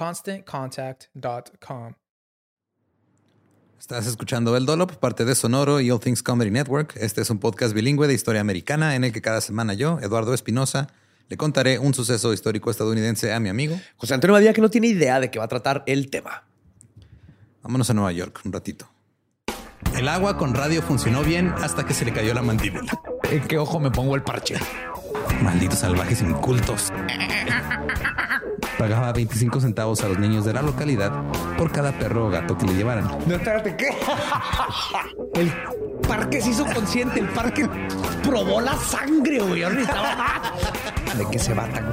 ConstantContact.com. Estás escuchando El Dolop, parte de Sonoro y All Things Comedy Network. Este es un podcast bilingüe de historia americana en el que cada semana yo, Eduardo Espinosa, le contaré un suceso histórico estadounidense a mi amigo. José Antonio Badía, que no tiene idea de qué va a tratar el tema. Vámonos a Nueva York un ratito. El agua con radio funcionó bien hasta que se le cayó la mandíbula. ¿En qué ojo me pongo el parche? Malditos salvajes incultos. Pagaba 25 centavos a los niños de la localidad por cada perro o gato que le llevaran. No, espérate, ¿qué? El parque se hizo consciente, el parque probó la sangre, güey. ¿De qué se va tan...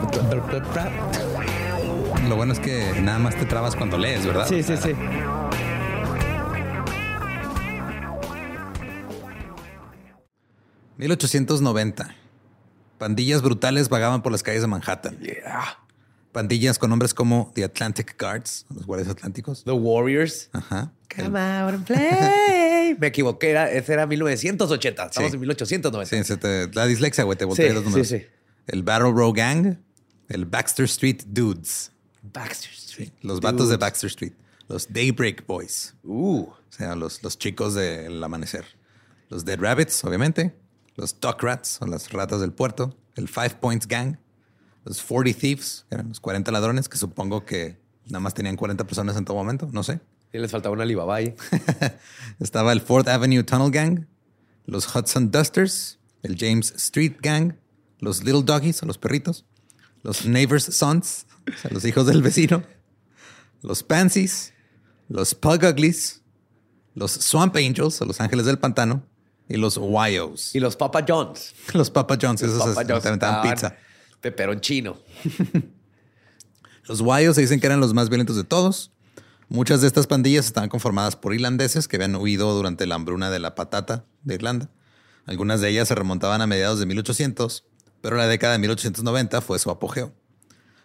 Lo bueno es que nada más te trabas cuando lees, ¿verdad? Sí, sí, sí. 1890. Pandillas brutales vagaban por las calles de Manhattan. Yeah. Pandillas con nombres como The Atlantic Guards, los guardias atlánticos. The Warriors. Ajá. Come out and play. Me equivoqué, era, ese era 1980. Estamos Sí. en 1890. Sí, se te- la dislexia, güey, te volteé Sí, los sí, números. sí. El Battle Row Gang, el Baxter Street Dudes, Baxter Street. los vatos de. Baxter Street, los Daybreak Boys, Uh. o sea, los, los chicos del amanecer, los Dead Rabbits, obviamente, los Duck Rats, o las ratas del puerto, el Five Points Gang, los 40 Thieves, eran los 40 ladrones, que supongo que nada más tenían 40 personas en todo momento, no sé. Y les faltaba una Alibaba ahí. Estaba el Fourth Avenue Tunnel Gang, los Hudson Dusters, el James Street Gang, los Little Doggies, los perritos, los Neighbors Sons, o sea, los hijos del vecino, los Pansies, los Pug Uglies, los Swamp Angels, o los ángeles del pantano, y los Wyos. Y los Papa John's. Los Papa John's, esos Papa John's aventaban estaban pizza. Peperón chino. Los Wyos se dicen que eran los más violentos de todos. Muchas de estas pandillas estaban conformadas por irlandeses que habían huido durante la hambruna de la patata de Irlanda. Algunas de ellas se remontaban a mediados de 1800, pero la década de 1890 fue su apogeo.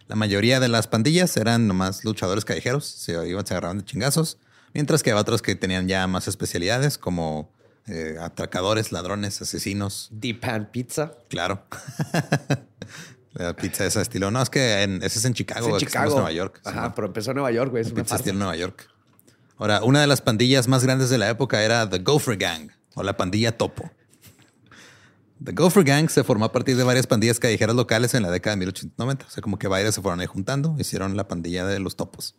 La mayoría de las pandillas eran nomás luchadores callejeros, se iban, se agarraban de chingazos, mientras que había otros que tenían ya más especialidades como eh, atracadores, ladrones, asesinos, Deep Pan Pizza. claro. La pizza de ese estilo. No, es que en- ese es en Chicago, Es en Chicago. en Nueva York. Ajá, Sí. pero empezó en Nueva York, güey. Es una Pizza estilo Nueva York. Ahora, una de las pandillas más grandes de la época era The Gopher Gang o la pandilla Topo. The Gopher Gang se formó a partir de varias pandillas callejeras locales en la década de 1890. O sea, como que varias se fueron ahí juntando, hicieron la pandilla de los topos.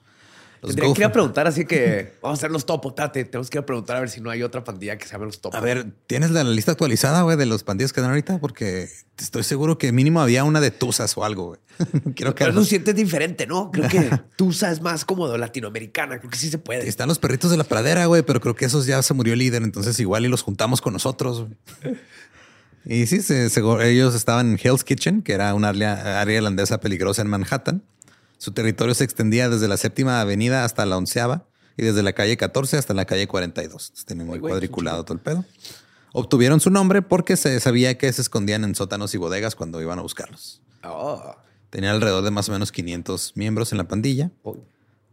Tendría que ir a preguntar así que vamos a hacer los topos, tate. Tenemos que ir a preguntar a ver si no hay otra pandilla que se llame los topos. A ver, ¿tienes la, lista actualizada, güey, de los pandillas que dan ahorita? Porque estoy seguro que mínimo había una de Tuzas o algo, güey. Quiero que Pero lo sientes diferente, ¿no? Creo que Tusa es más como de latinoamericana. Creo que sí se puede. Están los perritos de la pradera, güey, pero creo que esos ya se murió el líder, entonces igual y los juntamos con nosotros. güey. Y sí, se- se- ellos estaban en Hell's Kitchen, que era una área, área irlandesa peligrosa en Manhattan. Su territorio se extendía desde la séptima avenida hasta la onceava y desde la calle 14 hasta la calle 42. Entonces, Tiene muy cuadriculado todo el pedo. Obtuvieron su nombre porque se sabía que se escondían en sótanos y bodegas cuando iban a buscarlos. Oh. Tenían alrededor de más o menos 500 miembros en la pandilla. Oh.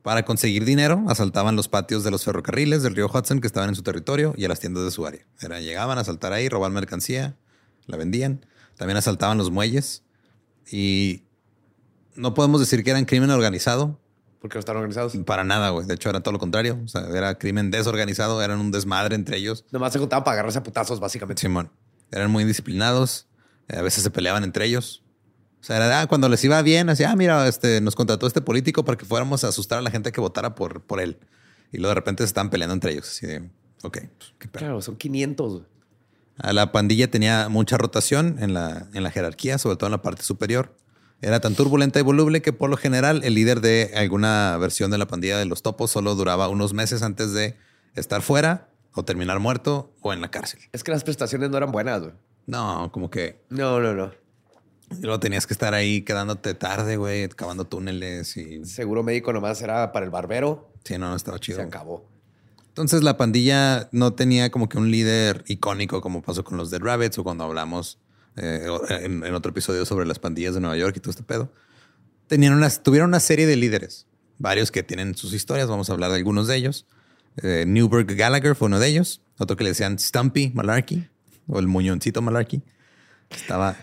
Para conseguir dinero, asaltaban los patios de los ferrocarriles del río Hudson que estaban en su territorio y a las tiendas de su área. Era, llegaban a asaltar ahí, robar mercancía, la vendían. También asaltaban los muelles y no podemos decir que eran crimen organizado. Porque no están organizados. Para nada, güey. De hecho, era todo lo contrario. O sea, era crimen desorganizado, eran un desmadre entre ellos. Nomás se juntaban para agarrarse a putazos, básicamente. Simón. Eran muy disciplinados. eh, A veces se peleaban entre ellos. O sea, era ah, cuando les iba bien, así, ah, mira, este, nos contrató este político para que fuéramos a asustar a la gente que votara por, por él. Y luego de repente se estaban peleando entre ellos. Así de, ok, pues, qué pedo. Claro, son 500. güey. A la pandilla tenía mucha rotación en la, en la jerarquía, sobre todo en la parte superior. Era tan turbulenta y voluble que por lo general el líder de alguna versión de la pandilla de los topos solo duraba unos meses antes de estar fuera o terminar muerto o en la cárcel. Es que las prestaciones no eran buenas, güey. No, como que No, no, no. Y luego tenías que estar ahí quedándote tarde, güey, cavando túneles y... Seguro médico nomás era para el barbero. Sí, no, no estaba Se chido. acabó. Entonces la pandilla no tenía como que un líder icónico como pasó con los Dead Rabbits o cuando hablamos eh, en, en otro episodio sobre las pandillas de Nueva York y todo este pedo. Tenían unas, tuvieron una serie de líderes, varios que tienen sus historias, vamos a hablar de algunos de ellos. Eh, Newberg Gallagher fue uno de ellos, otro que le decían Stumpy Malarkey o el muñoncito Malarkey. Estaba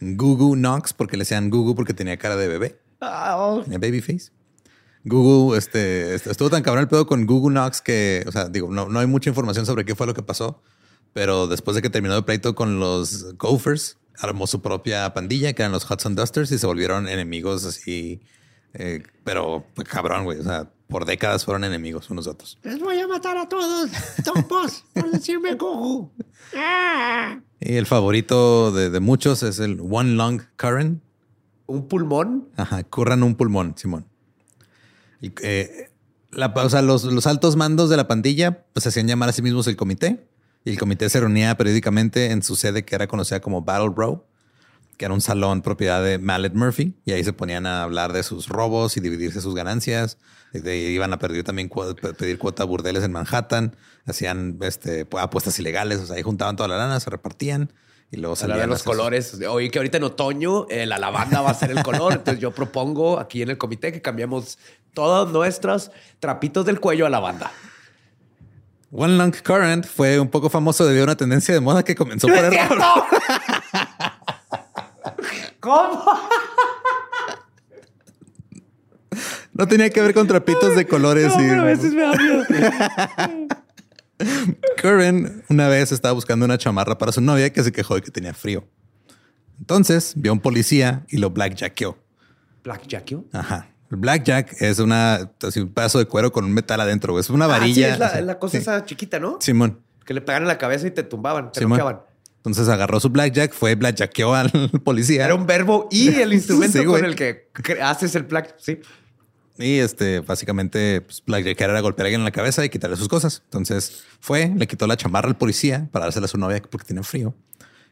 Gugu Knox porque le decían Gugu porque tenía cara de bebé. Ah, Tenía babyface. Google, este, est- estuvo tan cabrón el pedo con Google Knox que, o sea, digo, no, no hay mucha información sobre qué fue lo que pasó, pero después de que terminó el pleito con los Gophers, armó su propia pandilla, que eran los Hudson Dusters, y se volvieron enemigos así, eh, pero pues, cabrón, güey, o sea, por décadas fueron enemigos unos de otros. Les voy a matar a todos, topos, por decirme. Ah. Y el favorito de, de muchos es el One Lung Current, Un pulmón. Ajá, curran un pulmón, Simón. Y, eh, la, o sea, los, los altos mandos de la pandilla pues se hacían llamar a sí mismos el comité. Y el comité se reunía periódicamente en su sede que era conocida como Battle Row, que era un salón propiedad de Mallet Murphy. Y ahí se ponían a hablar de sus robos y dividirse sus ganancias. De- iban a pedir también pedir cuota a burdeles en Manhattan. Hacían este, pu- apuestas ilegales. O sea, ahí juntaban toda la lana, se repartían. Y luego de salían a los colores. Oye, que ahorita en otoño eh, la lavanda va a ser el color. Entonces yo propongo aquí en el comité que cambiemos todos nuestros trapitos del cuello a lavanda. One Lung Current fue un poco famoso debido a una tendencia de moda que comenzó por error. ¿Cómo? No tenía que ver con trapitos de colores. No, y- pero a veces me da miedo. Curran una vez estaba buscando una chamarra para su novia que se quejó de que tenía frío. Entonces vio a un policía y lo blackjackeó. Blackjack. Ajá. El blackjack es una, así, un pedazo de cuero con un metal adentro. Es una varilla. Ah, sí, es la, así. es la cosa Sí. esa chiquita, ¿no? Simón. Que le pegan en la cabeza y te tumbaban, te Simón. noqueaban. Entonces agarró su blackjack, fue blackjackeó al policía. Era un verbo y el instrumento Sí, con el que haces el black. Sí. Y este, básicamente, pues, blackjackear era golpear a alguien en la cabeza y quitarle sus cosas. Entonces fue, le quitó la chamarra al policía para dársela a su novia porque tenía frío.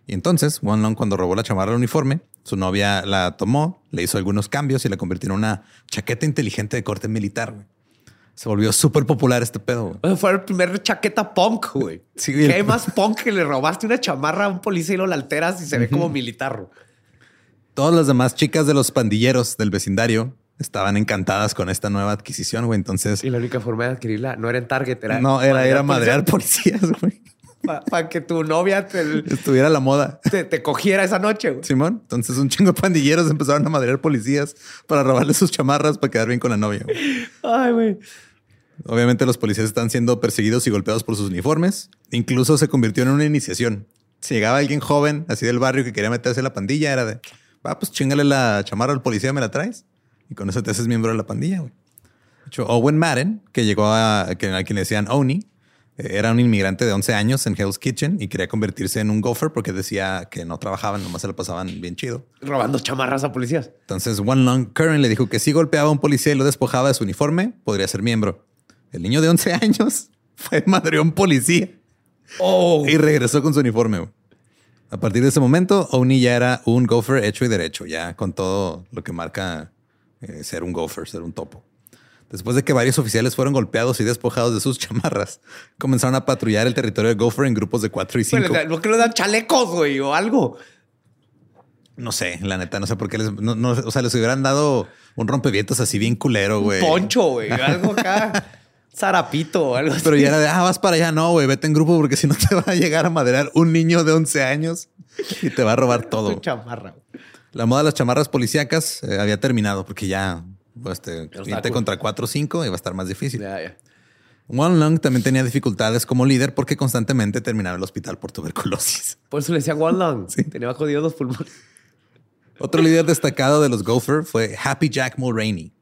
Y entonces, One Long, cuando robó la chamarra al uniforme, su novia la tomó, le hizo algunos cambios y la convirtió en una chaqueta inteligente de corte militar. güey. Se volvió súper popular este pedo. güey. Fue el primer chaqueta punk, güey. Sí, ¿Qué hay más punk que le robaste una chamarra a un policía y lo la alteras y se ve como militar? Todas las demás chicas de los pandilleros del vecindario estaban encantadas con esta nueva adquisición, güey. Entonces, Y la única forma de adquirirla no era en Target, era. no, era, era madrear policías, güey. Para que tu novia te, Estuviera a la moda. te- te cogiera esa noche, güey. Simón. Entonces un chingo de pandilleros empezaron a madrear policías para robarle sus chamarras para quedar bien con la novia. güey. Ay, güey. Obviamente los policías están siendo perseguidos y golpeados por sus uniformes. Incluso se convirtió en una iniciación. Si llegaba alguien joven, así del barrio, que quería meterse a la pandilla, era de, va, pues chingale la chamarra al policía, ¿me la traes? Y con eso te haces miembro de la pandilla, güey. De hecho, Owen Madden, que llegó a, a quien le decían Oni, era un inmigrante de 11 años en Hell's Kitchen y quería convertirse en un gopher porque decía que no trabajaban, nomás se lo pasaban bien chido. Robando chamarras a policías. Entonces, One Long Curran le dijo que si golpeaba a un policía y lo despojaba de su uniforme, podría ser miembro. El niño de 11 años fue madre un policía Oh, y regresó con su uniforme. A partir de ese momento, Oni ya era un gopher hecho y derecho, ya con todo lo que marca eh, ser un gopher, ser un topo. Después de que varios oficiales fueron golpeados y despojados de sus chamarras, comenzaron a patrullar el territorio de Gopher en grupos de 4 y 5. ¿por qué le dan chalecos, güey, o algo? No sé, la neta, no sé por qué les, no, no, o sea, les hubieran dado un rompevientos así bien culero, güey. Poncho, güey, algo acá. Zarapito o algo así. Pero ya era de, ah, vas para allá. No, güey, vete en grupo porque si no te va a llegar a madrear un niño de 11 años y te va a robar todo. Chamarra. La moda de las chamarras policíacas eh, había terminado porque ya, te, está irte cool. contra 4 o 5 iba a estar más difícil. Ya, ya. One Long también tenía dificultades como líder porque constantemente terminaba en el hospital por tuberculosis. Por eso le decían One Long. Sí. Tenía jodidos los pulmones. Otro líder destacado de los Gopher fue Happy Jack Mulroney.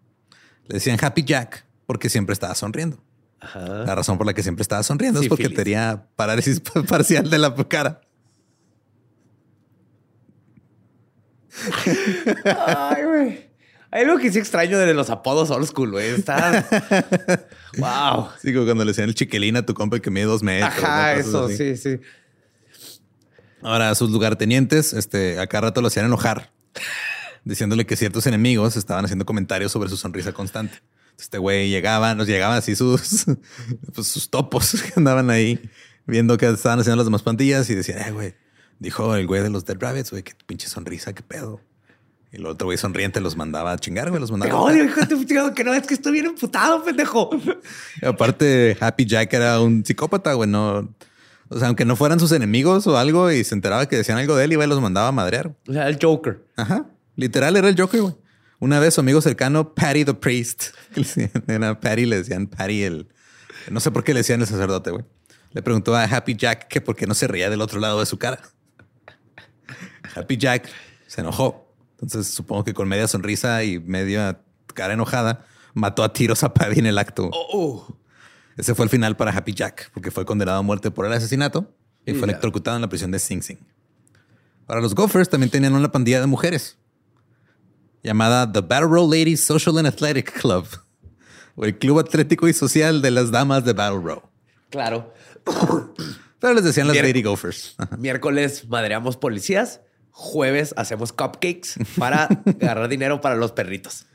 Le decían Happy Jack porque siempre estaba sonriendo. Ajá. La razón por la que siempre estaba sonriendo es porque tenía parálisis parcial de la cara. Ay, güey. Hay algo que sí extraño de los apodos old school, güey. Está. wow. Sí, como cuando le decían el chiquilín a tu compa que mide dos metros. Ajá, eso, así. sí, sí. Ahora, sus lugartenientes, este, a cada rato lo hacían enojar, diciéndole que ciertos enemigos estaban haciendo comentarios sobre su sonrisa constante. Este güey llegaba, nos llegaban así sus, pues, sus topos que andaban ahí viendo que estaban haciendo las demás pandillas y decían, eh, güey, dijo el güey de los Dead Rabbits, güey, qué pinche sonrisa, qué pedo. Y el otro güey sonriente los mandaba a chingar, güey, los mandaba. a odio, hijo de que no es que estoy bien emputado, pendejo. Y aparte, Happy Jack era un psicópata, güey. No, o sea, aunque no fueran sus enemigos o algo y se enteraba que decían algo de él, iba y los mandaba a madrear. O sea, el Joker. Ajá. Literal era el Joker, güey. Una vez su amigo cercano, Patty the Priest, era Patty, le decían Patty el. No sé por qué le decían el sacerdote, güey. Le preguntó a Happy Jack que por qué no se reía del otro lado de su cara. Happy Jack se enojó. Entonces supongo que con media sonrisa y media cara enojada mató a tiros a Patty en el acto. Oh, Ese fue el final para Happy Jack, porque fue condenado a muerte por el asesinato y Y fue electrocutado en la prisión de Sing Sing. Para los Gophers también tenían una pandilla de mujeres llamada The Battle Row Ladies Social and Athletic Club, o el club atlético y social de las damas de Battle Row. claro. Pero les decían las. Lady Gophers. Miércoles madreamos policías. Jueves hacemos cupcakes para agarrar dinero para los perritos.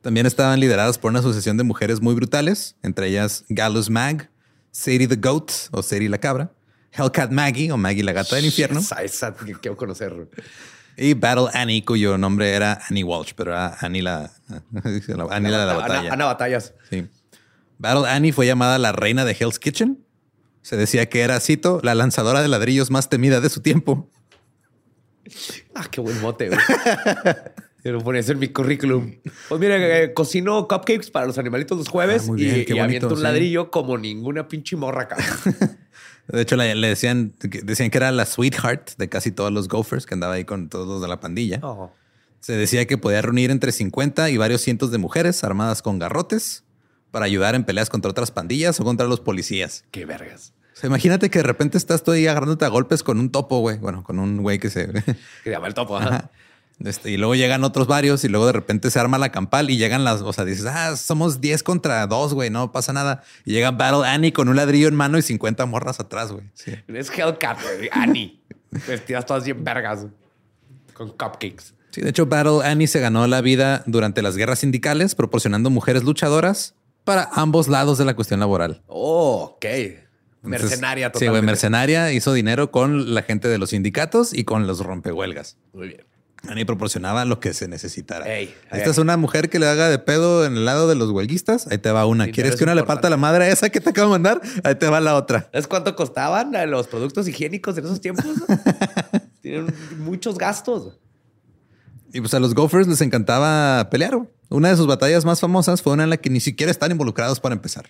También estaban lideradas por una asociación de mujeres muy brutales, entre ellas Gallows Mag, Sadie the Goat o Sadie la Cabra, Hellcat Maggie o Maggie la Gata del Infierno. Esa, esa que quiero conocer. Y Battle Annie, cuyo nombre era Annie Walsh, pero era Annie la, Annie la de la Ana- batalla. Ana Batallas. Sí. Battle Annie fue llamada la reina de Hell's Kitchen. Se decía que era, cito, la lanzadora de ladrillos más temida de su tiempo. Ah, qué buen mote, güey. Poner eso en mi currículum. Pues mira, eh, cocino cupcakes para los animalitos los jueves Ah, muy bien, y, qué y aviento un sí. ladrillo como ninguna pinche morra acá. De hecho, le, le decían, que- decían que era la sweetheart de casi todos los gophers que andaba ahí con todos los de la pandilla. Oh. Se decía que podía reunir entre 50 y varios cientos de mujeres armadas con garrotes para ayudar en peleas contra otras pandillas o contra los policías. Qué vergas. O sea, imagínate que de repente estás tú ahí agarrándote a golpes con un topo, güey. Bueno, con un güey que se... Que llama el topo. ajá. Este, y luego llegan otros varios y luego de repente se arma la campal y llegan las, o sea, dices, ah, somos 10 contra 2, güey, no pasa nada. Y llega Battle Annie con un ladrillo en mano y 50 morras atrás, güey. Sí. Es Hellcat, güey. Annie. Vestidas todas bien vergas. Con cupcakes. Sí, de hecho, Battle Annie se ganó la vida durante las guerras sindicales, proporcionando mujeres luchadoras para ambos lados de la cuestión laboral. Oh, ok. Entonces, Mercenaria Sí, totalmente. güey, mercenaria hizo dinero con la gente de los sindicatos y con los rompehuelgas. Muy bien. Annie proporcionaba lo que se necesitara. Ey, Esta ey. es una mujer que le haga de pedo en el lado de los huelguistas. Ahí te va una. Dinero ¿Quieres es que una le importante. parta la madre a esa que te acabo de mandar? Ahí te va la otra. ¿Sabes cuánto costaban eh, los productos higiénicos en esos tiempos? Tienen muchos gastos. Y pues a los Gophers les encantaba pelear. Una de sus batallas más famosas fue una en la que ni siquiera están involucrados para empezar.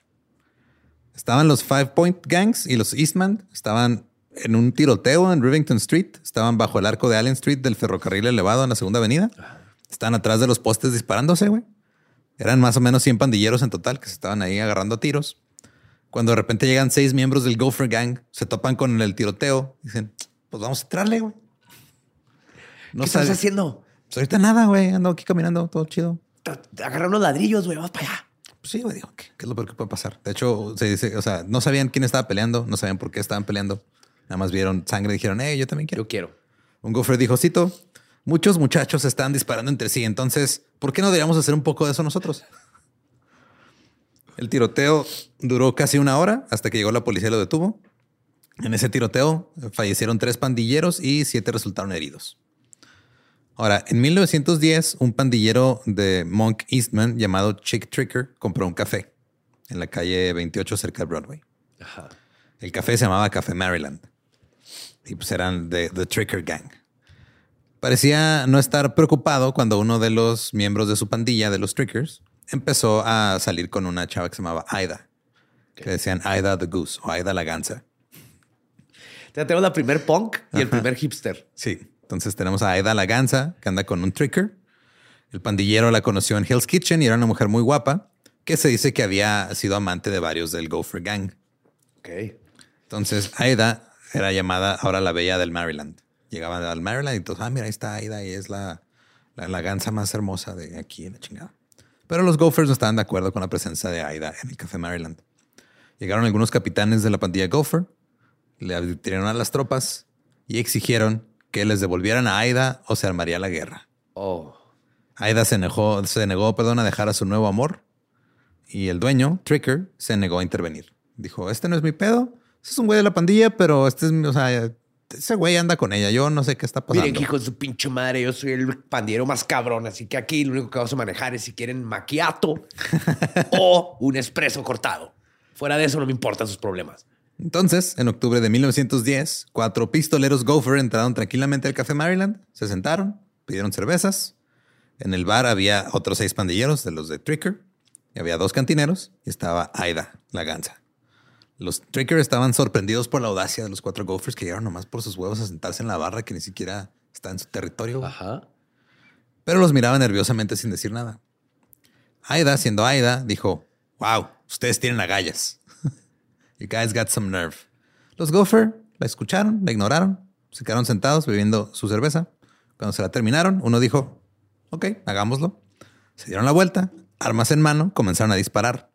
Estaban los Five Point Gangs y los Eastman. Estaban en un tiroteo en Rivington Street. Estaban bajo el arco de Allen Street del ferrocarril elevado en la segunda avenida. Estaban atrás de los postes disparándose, güey. Eran más o menos 100 pandilleros en total que se estaban ahí agarrando a tiros. Cuando de repente llegan seis miembros del Gopher Gang, se topan con el tiroteo. Dicen, pues vamos a entrarle, güey. No ¿Qué estás haciendo? Pues ahorita nada, güey. Ando aquí caminando, todo chido. Agarrar unos ladrillos, güey. Vamos para allá. Sí, güey. ¿qué, es lo peor que puede pasar? De hecho, se dice, o sea, no sabían quién estaba peleando, no sabían por qué estaban peleando. Nada más vieron sangre y dijeron, hey, yo también quiero. Yo quiero. Un Gopher dijo, Cito, muchos muchachos están disparando entre sí. Entonces, ¿por qué no deberíamos hacer un poco de eso nosotros? El tiroteo duró casi una hora hasta que llegó la policía y lo detuvo. En ese tiroteo fallecieron tres pandilleros y siete resultaron heridos. Ahora, en 1910, un pandillero de Monk Eastman llamado Chick Tricker compró un café en la calle 28 cerca de Broadway. El café se llamaba Café Maryland y pues eran de The Tricker Gang. Parecía no estar preocupado cuando uno de los miembros de su pandilla, de los Trickers, empezó a salir con una chava que se llamaba Aida, que decían Aida the Goose o Aida la Gansa. Ya tenemos la primer punk y el primer hipster. Sí. Entonces tenemos a Aida la Gansa, que anda con un tricker. El pandillero la conoció en Hell's Kitchen y era una mujer muy guapa, que se dice que había sido amante de varios del Gopher Gang. Ok. Entonces Aida era llamada ahora la Bella del Maryland. Llegaba al Maryland y entonces, ah, mira, ahí está Aida y es la, la, la gansa más hermosa de aquí en la chingada. Pero los Gophers no estaban de acuerdo con la presencia de Aida en el Café Maryland. Llegaron algunos capitanes de la pandilla Gopher, le advirtieron a las tropas y exigieron que les devolvieran a Aida o se armaría la guerra. Oh. Aida se negó, se negó perdón, a dejar a su nuevo amor y el dueño, Tricker, se negó a intervenir. Dijo, este no es mi pedo, este es un güey de la pandilla, pero este es, o sea, ese güey anda con ella. Yo no sé qué está pasando. Miren, hijo de su pinche madre, yo soy el pandillero más cabrón, así que aquí lo único que vamos a manejar es si quieren maquiato o un espresso cortado. Fuera de eso no me importan sus problemas. Entonces, en octubre de 1910, cuatro pistoleros Gopher entraron tranquilamente al Café Maryland, se sentaron, pidieron cervezas. En el bar había otros seis pandilleros de los de Tricker, y había dos cantineros, y estaba Aida, la gansa. Los Tricker estaban sorprendidos por la audacia de los cuatro Gophers que llegaron nomás por sus huevos a sentarse en la barra que ni siquiera está en su territorio. Ajá. Pero los miraba nerviosamente sin decir nada. Aida, siendo Aida, dijo, wow, ustedes tienen agallas. You guys got some nerve. Los Gopher la escucharon, la ignoraron, se quedaron sentados bebiendo su cerveza. Cuando se la terminaron, uno dijo, ok, hagámoslo. Se dieron la vuelta, armas en mano, comenzaron a disparar.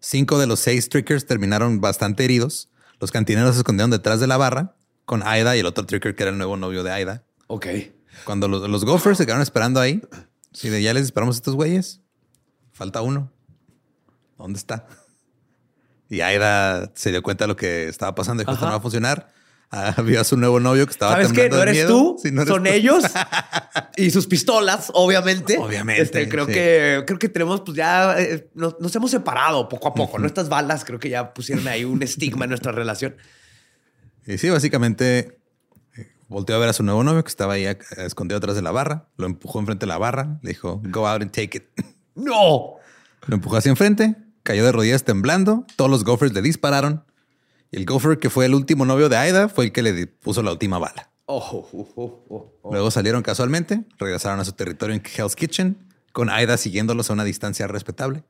Cinco de los seis trickers terminaron bastante heridos. Los cantineros se escondieron detrás de la barra con Aida y el otro tricker que era el nuevo novio de Aida. Ok. Cuando los, Gophers se quedaron esperando ahí, si de ya les disparamos a estos güeyes, falta uno. ¿Dónde está? Y Aida se dio cuenta de lo que estaba pasando y justo no va a funcionar. Había a su nuevo novio que estaba ¿Sabes qué? No eres tú, son ellos y sus pistolas, obviamente. Obviamente. Este, creo que creo que tenemos, pues ya eh, nos, hemos separado poco a poco. Nuestras balas creo que ya pusieron ahí un estigma en nuestra relación. Y sí, básicamente eh, volteó a ver a su nuevo novio que estaba ahí escondido atrás de la barra. Lo empujó enfrente de la barra. Le dijo, go out and take it. ¡No! Lo empujó hacia enfrente. Cayó de rodillas temblando. Todos los gophers le dispararon. Y el Gopher, que fue el último novio de Aida, fue el que le puso la última bala. Oh, oh, oh, Luego salieron casualmente, regresaron a su territorio en Hell's Kitchen, con Aida siguiéndolos a una distancia respetable.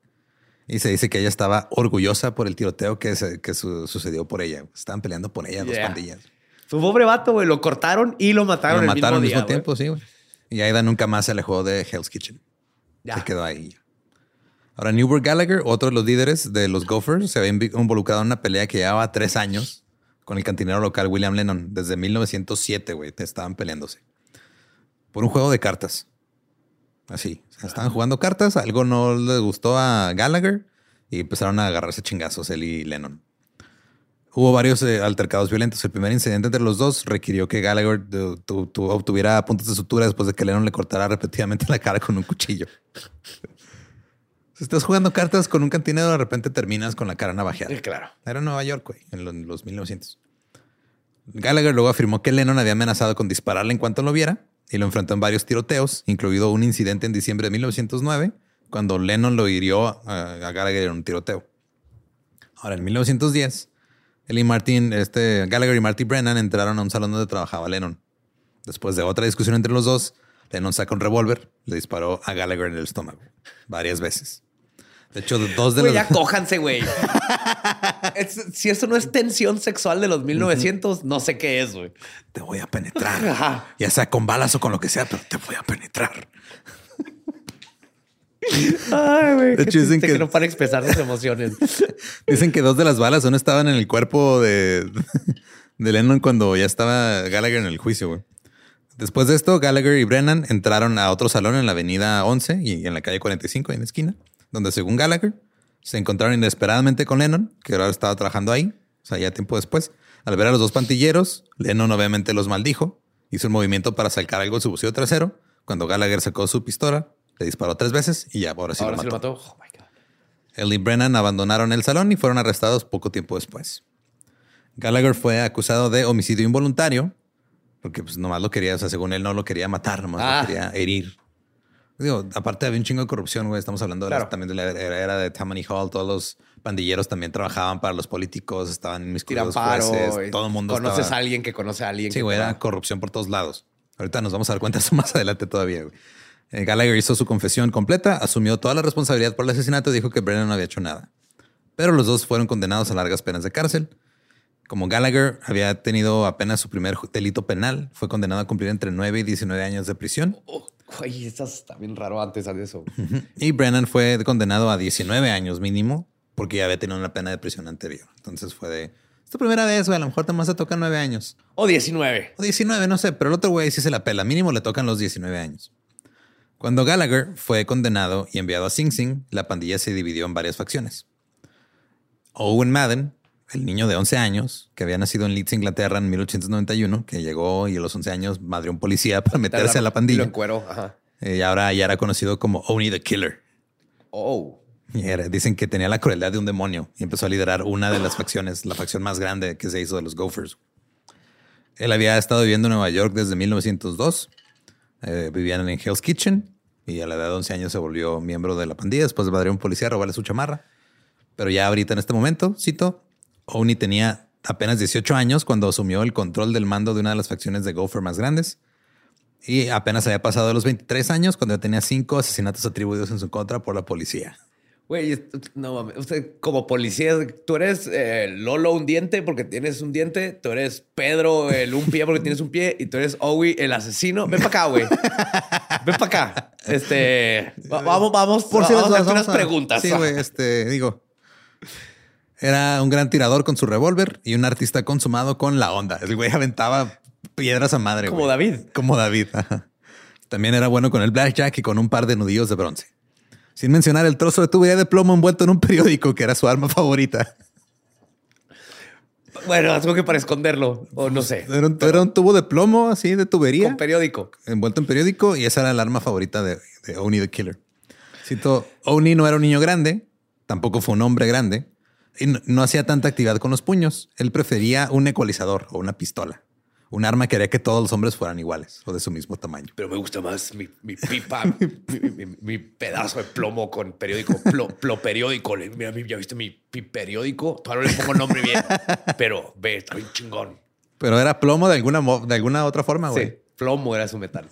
Y se dice que ella estaba orgullosa por el tiroteo que, que sucedió por ella. Estaban peleando por ella dos pandillas. Su pobre vato, güey, lo cortaron y lo mataron. Lo mataron al mismo, tiempo, sí, güey. Y Aida nunca más se alejó de Hell's Kitchen. Ya. Se quedó ahí. Ahora, Newbert Gallagher, otro de los líderes de los Gophers, se había involucrado en una pelea que llevaba tres años con el cantinero local William Lennon. Desde 1907, güey, estaban peleándose. Por un juego de cartas. Así. estaban jugando cartas, algo no le gustó a Gallagher y empezaron a agarrarse chingazos él y Lennon. Hubo varios eh, altercados violentos. El primer incidente entre los dos requirió que Gallagher obtuviera puntos de sutura después de que Lennon le cortara repetidamente la cara con un cuchillo. Si estás jugando cartas con un cantinero, de repente terminas con la cara navajeada. claro. Era en Nueva York, güey, en los 1900. Gallagher luego afirmó que Lennon había amenazado con dispararle en cuanto lo viera y lo enfrentó en varios tiroteos, incluido un incidente en diciembre de 1909, cuando Lennon lo hirió a, Gallagher en un tiroteo. Ahora, en 1910, él y Martin, este, Gallagher y Marty Brennan entraron a un salón donde trabajaba Lennon. Después de otra discusión entre los dos, Lennon saca un revólver, le disparó a Gallagher en el estómago varias veces. De hecho, dos de Güey, los... ya cójanse, güey. Es- si eso no es tensión sexual de los 1900, no sé qué es, güey. Te voy a penetrar. Ajá. Ya sea con balas o con lo que sea, pero te voy a penetrar. Ay, güey. De qué hecho, dicen que- que no para expresar sus emociones. Dicen que dos de las balas aún estaban en el cuerpo de, de Lennon cuando ya estaba Gallagher en el juicio, güey. Después de esto, Gallagher y Brennan entraron a otro salón en la avenida 11 y en la calle 45, en la esquina, donde según Gallagher, se encontraron inesperadamente con Lennon, que ahora estaba trabajando ahí, o sea, ya tiempo después. Al ver a los dos pantilleros, Lennon obviamente los maldijo, hizo un movimiento para sacar algo de su bolsillo trasero. Cuando Gallagher sacó su pistola, le disparó tres veces y ya, ahora sí Ahora lo sí mató. lo mató. Oh, my God. Él y Brennan abandonaron el salón y fueron arrestados poco tiempo después. Gallagher fue acusado de homicidio involuntario, porque pues nomás lo quería, o sea, según él no lo quería matar, nomás Ah. lo quería herir. Digo, aparte había un chingo de corrupción, güey. Estamos hablando de también de la era, de Tammany Hall. Todos los pandilleros también trabajaban para los políticos, estaban paro. jueces, todo el mundo Conoces estaba- a alguien que conoce a alguien. Sí, güey, era corrupción por todos lados. Ahorita nos vamos a dar cuenta de eso más adelante todavía. güey. Eh, Gallagher hizo su confesión completa, asumió toda la responsabilidad por el asesinato y dijo que Brennan no había hecho nada. Pero los dos fueron condenados a largas penas de cárcel. Como Gallagher había tenido apenas su primer delito penal, fue condenado a cumplir entre 9 y 19 años de prisión. Oh, Güey, estás está bien raro antes de eso. Y Brennan fue condenado a 19 años mínimo porque ya había tenido una pena de prisión anterior. Entonces fue de, es tu primera vez, güey, a lo mejor te más te tocan 9 años. O 19. O 19, no sé, pero el otro güey sí se la pela. Mínimo le tocan los 19 años. Cuando Gallagher fue condenado y enviado a Sing Sing, la pandilla se dividió en varias facciones. Owen Madden, el niño de 11 años, que había nacido en Leeds, Inglaterra en 1891, que llegó y a los 11 años madrió a un policía para meterse a la Lo pandilla. encuero. Ajá. Eh, y ahora ya era conocido como Oni the Killer. Oh. Y era- dicen que tenía la crueldad de un demonio y empezó a liderar una de las facciones, la facción más grande que se hizo de los Gophers. Él había estado viviendo en Nueva York desde 1902. Eh, vivían en Hell's Kitchen y a la edad de 11 años se volvió miembro de la pandilla después de madrear a un policía, robarle su chamarra. Pero ya ahorita en este momento, cito, Oni tenía apenas 18 años cuando asumió el control del mando de una de las facciones de Gopher más grandes. Y apenas había pasado los 23 años cuando ya tenía cinco asesinatos atribuidos en su contra por la policía. Güey, no mames. Usted, como policía, tú eres eh, Lolo un diente porque tienes un diente. Tú eres Pedro el un pie porque tienes un pie. Y tú eres Owie el asesino. Ven para acá, güey. Ven para acá. Este. va- vamos, vamos. Por si vamos las a dudas, unas vamos a- preguntas. Sí, güey, este, digo. Era un gran tirador con su revólver y un artista consumado con la onda. El güey aventaba piedras a madre. Como güey. David. Como David. ajá. También era bueno con el blackjack y con un par de nudillos de bronce. Sin mencionar el trozo de tubería de plomo envuelto en un periódico que era su arma favorita. Bueno, algo que para esconderlo. O no sé. Era un, era un tubo de plomo así de tubería Con periódico. envuelto en periódico y esa era el arma favorita de, de Oni the Killer. Cito, Oni no era un niño grande, tampoco fue un hombre grande y no, no hacía tanta actividad con los puños. Él prefería un ecualizador o una pistola, un arma que haría que todos los hombres fueran iguales o de su mismo tamaño. Pero me gusta más mi, mi pipa, mi, mi- mi pedazo de plomo con periódico, plo, plo periódico. Mira, mi- ya viste mi, periódico. Todavía no le pongo nombre bien, pero ve, está bien chingón. Pero era plomo de alguna, de alguna otra forma, güey. Sí, plomo era su metal.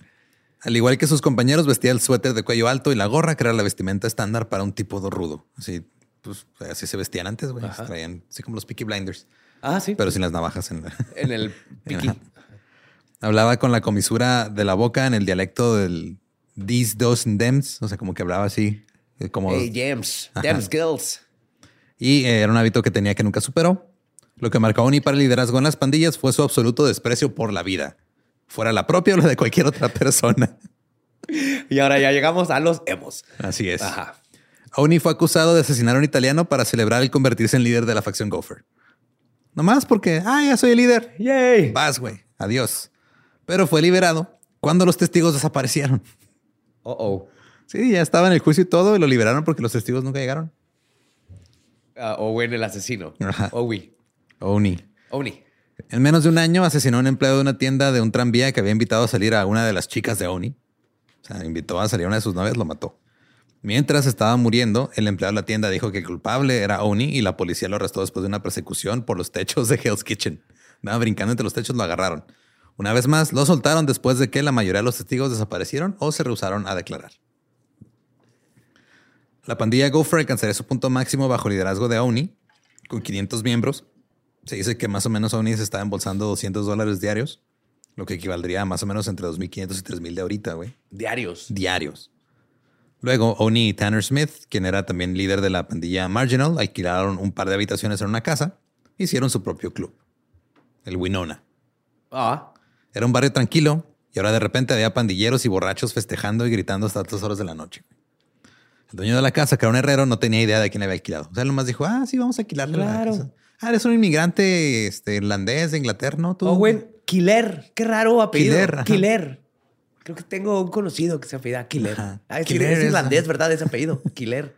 Al igual que sus compañeros, vestía el suéter de cuello alto y la gorra, que era la vestimenta estándar para un tipo de rudo. Así, pues, así se vestían antes, güey. Traían así como los Peaky Blinders, Ah, sí. pero sin las navajas en la... en el piqui. Hablaba con la comisura de la boca en el dialecto del these, those and thems. O sea, como que hablaba así, eh, como... Hey, James. Damn skills. Y eh, era un hábito que tenía que nunca superó. Lo que marcó a Oni para el liderazgo en las pandillas fue su absoluto desprecio por la vida. Fuera la propia o la de cualquier otra persona. Y ahora ya llegamos a los emos. Así es. Ajá. Oni fue acusado de asesinar a un italiano para celebrar el convertirse en líder de la facción Gopher. Nomás porque, ah, ya soy el líder. Yay. Vas, güey. Adiós. Pero fue liberado cuando los testigos desaparecieron. Oh, oh. Sí, ya estaba en el juicio y todo y lo liberaron porque los testigos nunca llegaron. Ah, Owen el asesino. Owie. Oni. Oni. En menos de un año asesinó a un empleado de una tienda de un tranvía que había invitado a salir a una de las chicas de Oni. O sea, invitó a salir a una de sus novias, lo mató. Mientras estaba muriendo, el empleado de la tienda dijo que el culpable era Oni y la policía lo arrestó después de una persecución por los techos de Hell's Kitchen. Nada, brincando entre los techos lo agarraron. Una vez más, lo soltaron después de que la mayoría de los testigos desaparecieron o se rehusaron a declarar. La pandilla Gopher alcanzaría su punto máximo bajo liderazgo de Oni, con 500 miembros. Se dice que más o menos Oni se está embolsando 200 dólares diarios, lo que equivaldría a más o menos entre 2.500 y 3.000 de ahorita, güey. Diarios. Diarios. Luego, Oni y Tanner Smith, quien era también líder de la pandilla Marginal, alquilaron un par de habitaciones en una casa e hicieron su propio club, el Winona. Ah. Era un barrio tranquilo y ahora de repente había pandilleros y borrachos festejando y gritando hasta altas horas de la noche. El dueño de la casa, que era un herrero, no tenía idea de quién le había alquilado. O sea, nomás dijo, ah, sí, vamos a alquilarle Claro. la casa. Ah, eres un inmigrante este, irlandés de Inglaterra, ¿no? Tú. Oh, güey. Killer. Qué raro apellido. Killer, Killer. Creo que tengo un conocido que se apellida Killer. Ah, es, Killer es irlandés, ¿verdad? Ese apellido. Killer.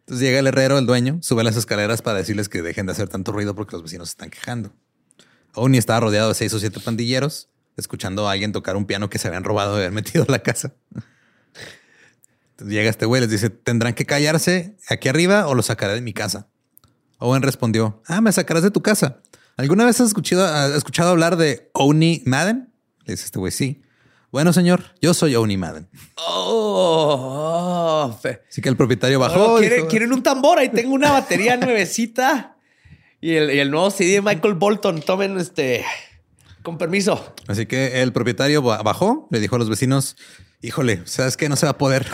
Entonces llega el herrero, el dueño, sube las escaleras para decirles que dejen de hacer tanto ruido porque los vecinos se están quejando. Oni estaba rodeado de seis o siete pandilleros, escuchando a alguien tocar un piano que se habían robado de haber metido a la casa. Entonces llega este güey, les dice, tendrán que callarse aquí arriba o los sacaré de mi casa. Owen respondió, ah, me sacarás de tu casa. ¿Alguna vez has escuchado, has escuchado hablar de Oni Madden? Le dice este güey, sí. Bueno, señor, yo soy Oni Madden. Oh, oh, fe- Así que el propietario bajó. Oh, ¿quieren, dijo, quieren un tambor? Ahí tengo una batería nuevecita. Y el, y el nuevo CD de Michael Bolton. Tomen este. Con permiso. Así que el propietario ba- bajó, le dijo a los vecinos, híjole, ¿sabes qué? No se va a poder.